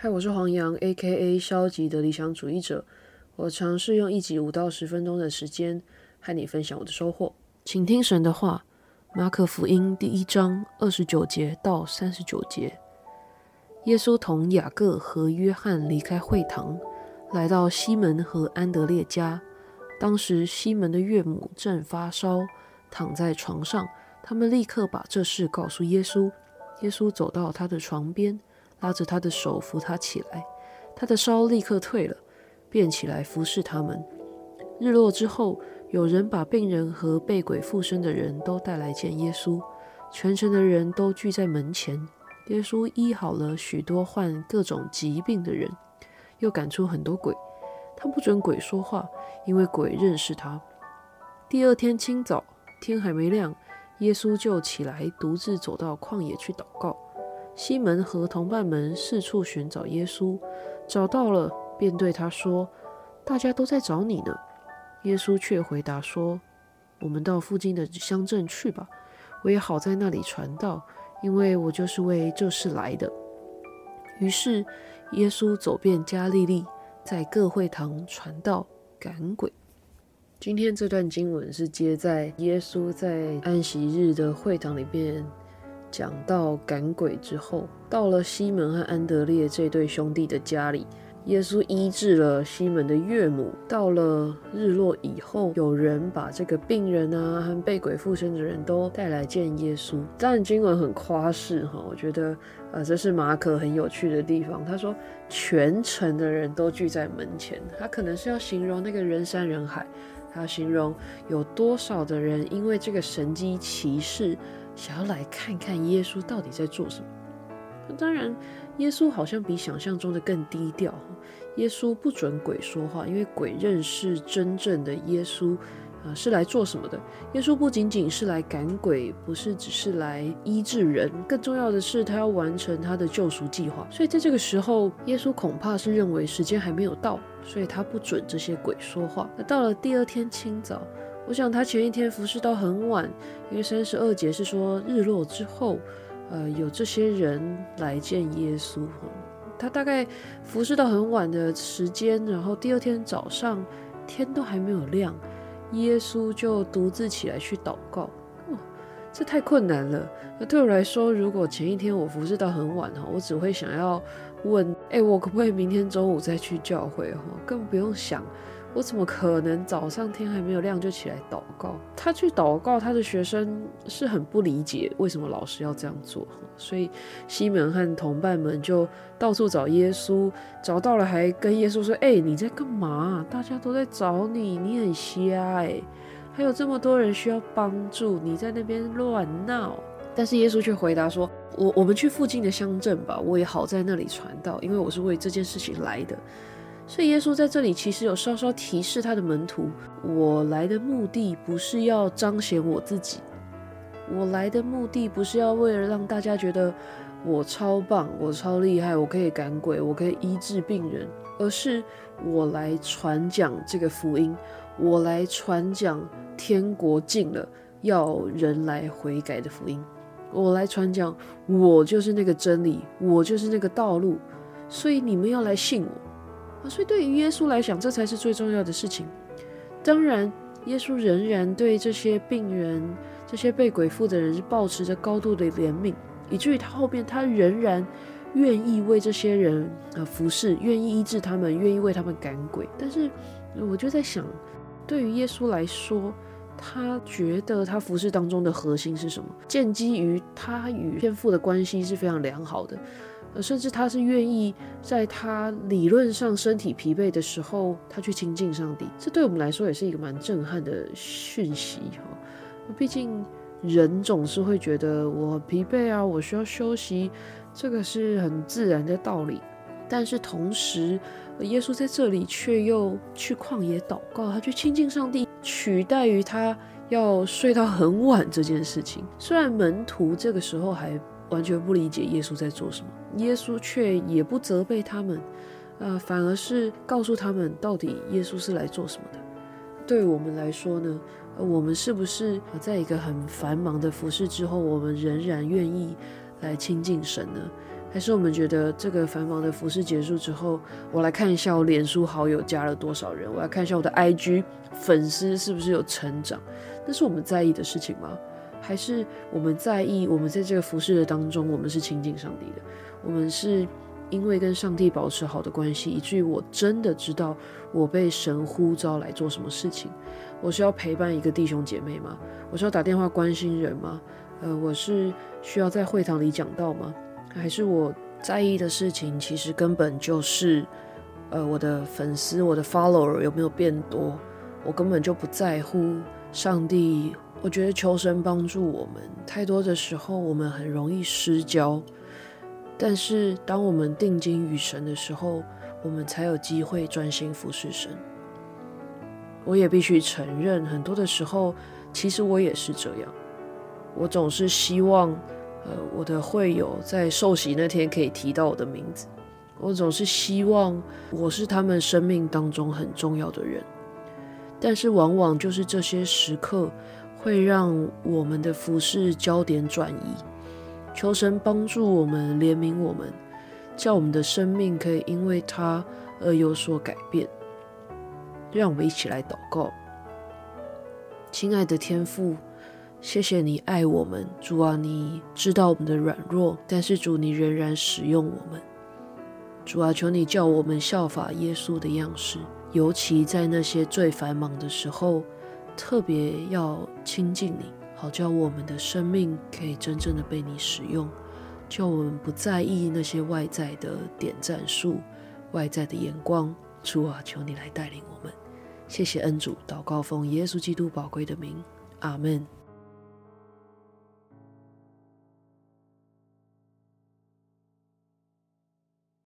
嗨，我是黄洋，A.K.A 消极的理想主义者。我尝试用一集五到十分钟的时间和你分享我的收获。请听神的话，马可福音第一章二十九节到三十九节。耶稣同雅各和约翰离开会堂，来到西门和安德烈家。当时西门的岳母正发烧，躺在床上。他们立刻把这事告诉耶稣。耶稣走到他的床边。拉着他的手扶他起来，他的烧立刻退了，便起来服侍他们。日落之后，有人把病人和被鬼附身的人都带来见耶稣，全城的人都聚在门前。耶稣医好了许多患各种疾病的人，又赶出很多鬼。他不准鬼说话，因为鬼认识他。第二天清早，天还没亮，耶稣就起来，独自走到旷野去祷告。西门和同伴们四处寻找耶稣，找到了，便对他说：“大家都在找你呢。”耶稣却回答说：“我们到附近的乡镇去吧，我也好在那里传道，因为我就是为这事来的。”于是耶稣走遍加利利，在各会堂传道、赶鬼。今天这段经文是接在耶稣在安息日的会堂里边。讲到赶鬼之后，到了西门和安德烈这对兄弟的家里，耶稣医治了西门的岳母。到了日落以后，有人把这个病人啊和被鬼附身的人都带来见耶稣。当然经文很夸饰哈，我觉得呃这是马可很有趣的地方。他说全城的人都聚在门前，他可能是要形容那个人山人海，他形容有多少的人因为这个神机骑士。想要来看看耶稣到底在做什么。当然，耶稣好像比想象中的更低调。耶稣不准鬼说话，因为鬼认识真正的耶稣，啊，是来做什么的？耶稣不仅仅是来赶鬼，不是只是来医治人，更重要的是他要完成他的救赎计划。所以在这个时候，耶稣恐怕是认为时间还没有到，所以他不准这些鬼说话。那到了第二天清早。我想他前一天服侍到很晚，因为三十二节是说日落之后，呃，有这些人来见耶稣。他大概服侍到很晚的时间，然后第二天早上天都还没有亮，耶稣就独自起来去祷告。这太困难了。那对我来说，如果前一天我服侍到很晚哈，我只会想要问：哎，我可不可以明天中午再去教会？哈，更不用想。我怎么可能早上天还没有亮就起来祷告？他去祷告，他的学生是很不理解为什么老师要这样做，所以西门和同伴们就到处找耶稣，找到了还跟耶稣说：“哎，你在干嘛？大家都在找你，你很瞎哎，还有这么多人需要帮助，你在那边乱闹。”但是耶稣却回答说：“我我们去附近的乡镇吧，我也好在那里传道，因为我是为这件事情来的。”所以耶稣在这里其实有稍稍提示他的门徒：我来的目的不是要彰显我自己，我来的目的不是要为了让大家觉得我超棒、我超厉害、我可以赶鬼、我可以医治病人，而是我来传讲这个福音，我来传讲天国近了，要人来悔改的福音，我来传讲我就是那个真理，我就是那个道路，所以你们要来信我。所以对于耶稣来讲，这才是最重要的事情。当然，耶稣仍然对这些病人、这些被鬼附的人是保持着高度的怜悯，以至于他后面他仍然愿意为这些人呃服侍，愿意医治他们，愿意为他们赶鬼。但是，我就在想，对于耶稣来说，他觉得他服侍当中的核心是什么？建基于他与天父的关系是非常良好的。呃，甚至他是愿意在他理论上身体疲惫的时候，他去亲近上帝。这对我们来说也是一个蛮震撼的讯息哈。毕竟人总是会觉得我疲惫啊，我需要休息，这个是很自然的道理。但是同时，耶稣在这里却又去旷野祷告，他去亲近上帝，取代于他要睡到很晚这件事情。虽然门徒这个时候还。完全不理解耶稣在做什么，耶稣却也不责备他们，呃，反而是告诉他们到底耶稣是来做什么的。对我们来说呢，我们是不是在一个很繁忙的服饰之后，我们仍然愿意来亲近神呢？还是我们觉得这个繁忙的服饰结束之后，我来看一下我脸书好友加了多少人，我来看一下我的 IG 粉丝是不是有成长，那是我们在意的事情吗？还是我们在意我们在这个服饰的当中，我们是亲近上帝的，我们是因为跟上帝保持好的关系，以至于我真的知道我被神呼召来做什么事情。我是要陪伴一个弟兄姐妹吗？我是要打电话关心人吗？呃，我是需要在会堂里讲道吗？还是我在意的事情，其实根本就是，呃，我的粉丝、我的 follower 有没有变多？我根本就不在乎上帝。我觉得求神帮助我们，太多的时候我们很容易失焦。但是当我们定睛于神的时候，我们才有机会专心服侍神。我也必须承认，很多的时候，其实我也是这样。我总是希望。呃，我的会友在受洗那天可以提到我的名字。我总是希望我是他们生命当中很重要的人，但是往往就是这些时刻会让我们的服饰焦点转移。求神帮助我们，怜悯我们，叫我们的生命可以因为他而有所改变。让我们一起来祷告，亲爱的天父。谢谢你爱我们，主啊，你知道我们的软弱，但是主你仍然使用我们。主啊，求你叫我们效法耶稣的样式，尤其在那些最繁忙的时候，特别要亲近你，好叫我们的生命可以真正的被你使用，叫我们不在意那些外在的点赞数、外在的眼光。主啊，求你来带领我们。谢谢恩主，祷告奉耶稣基督宝贵的名，阿门。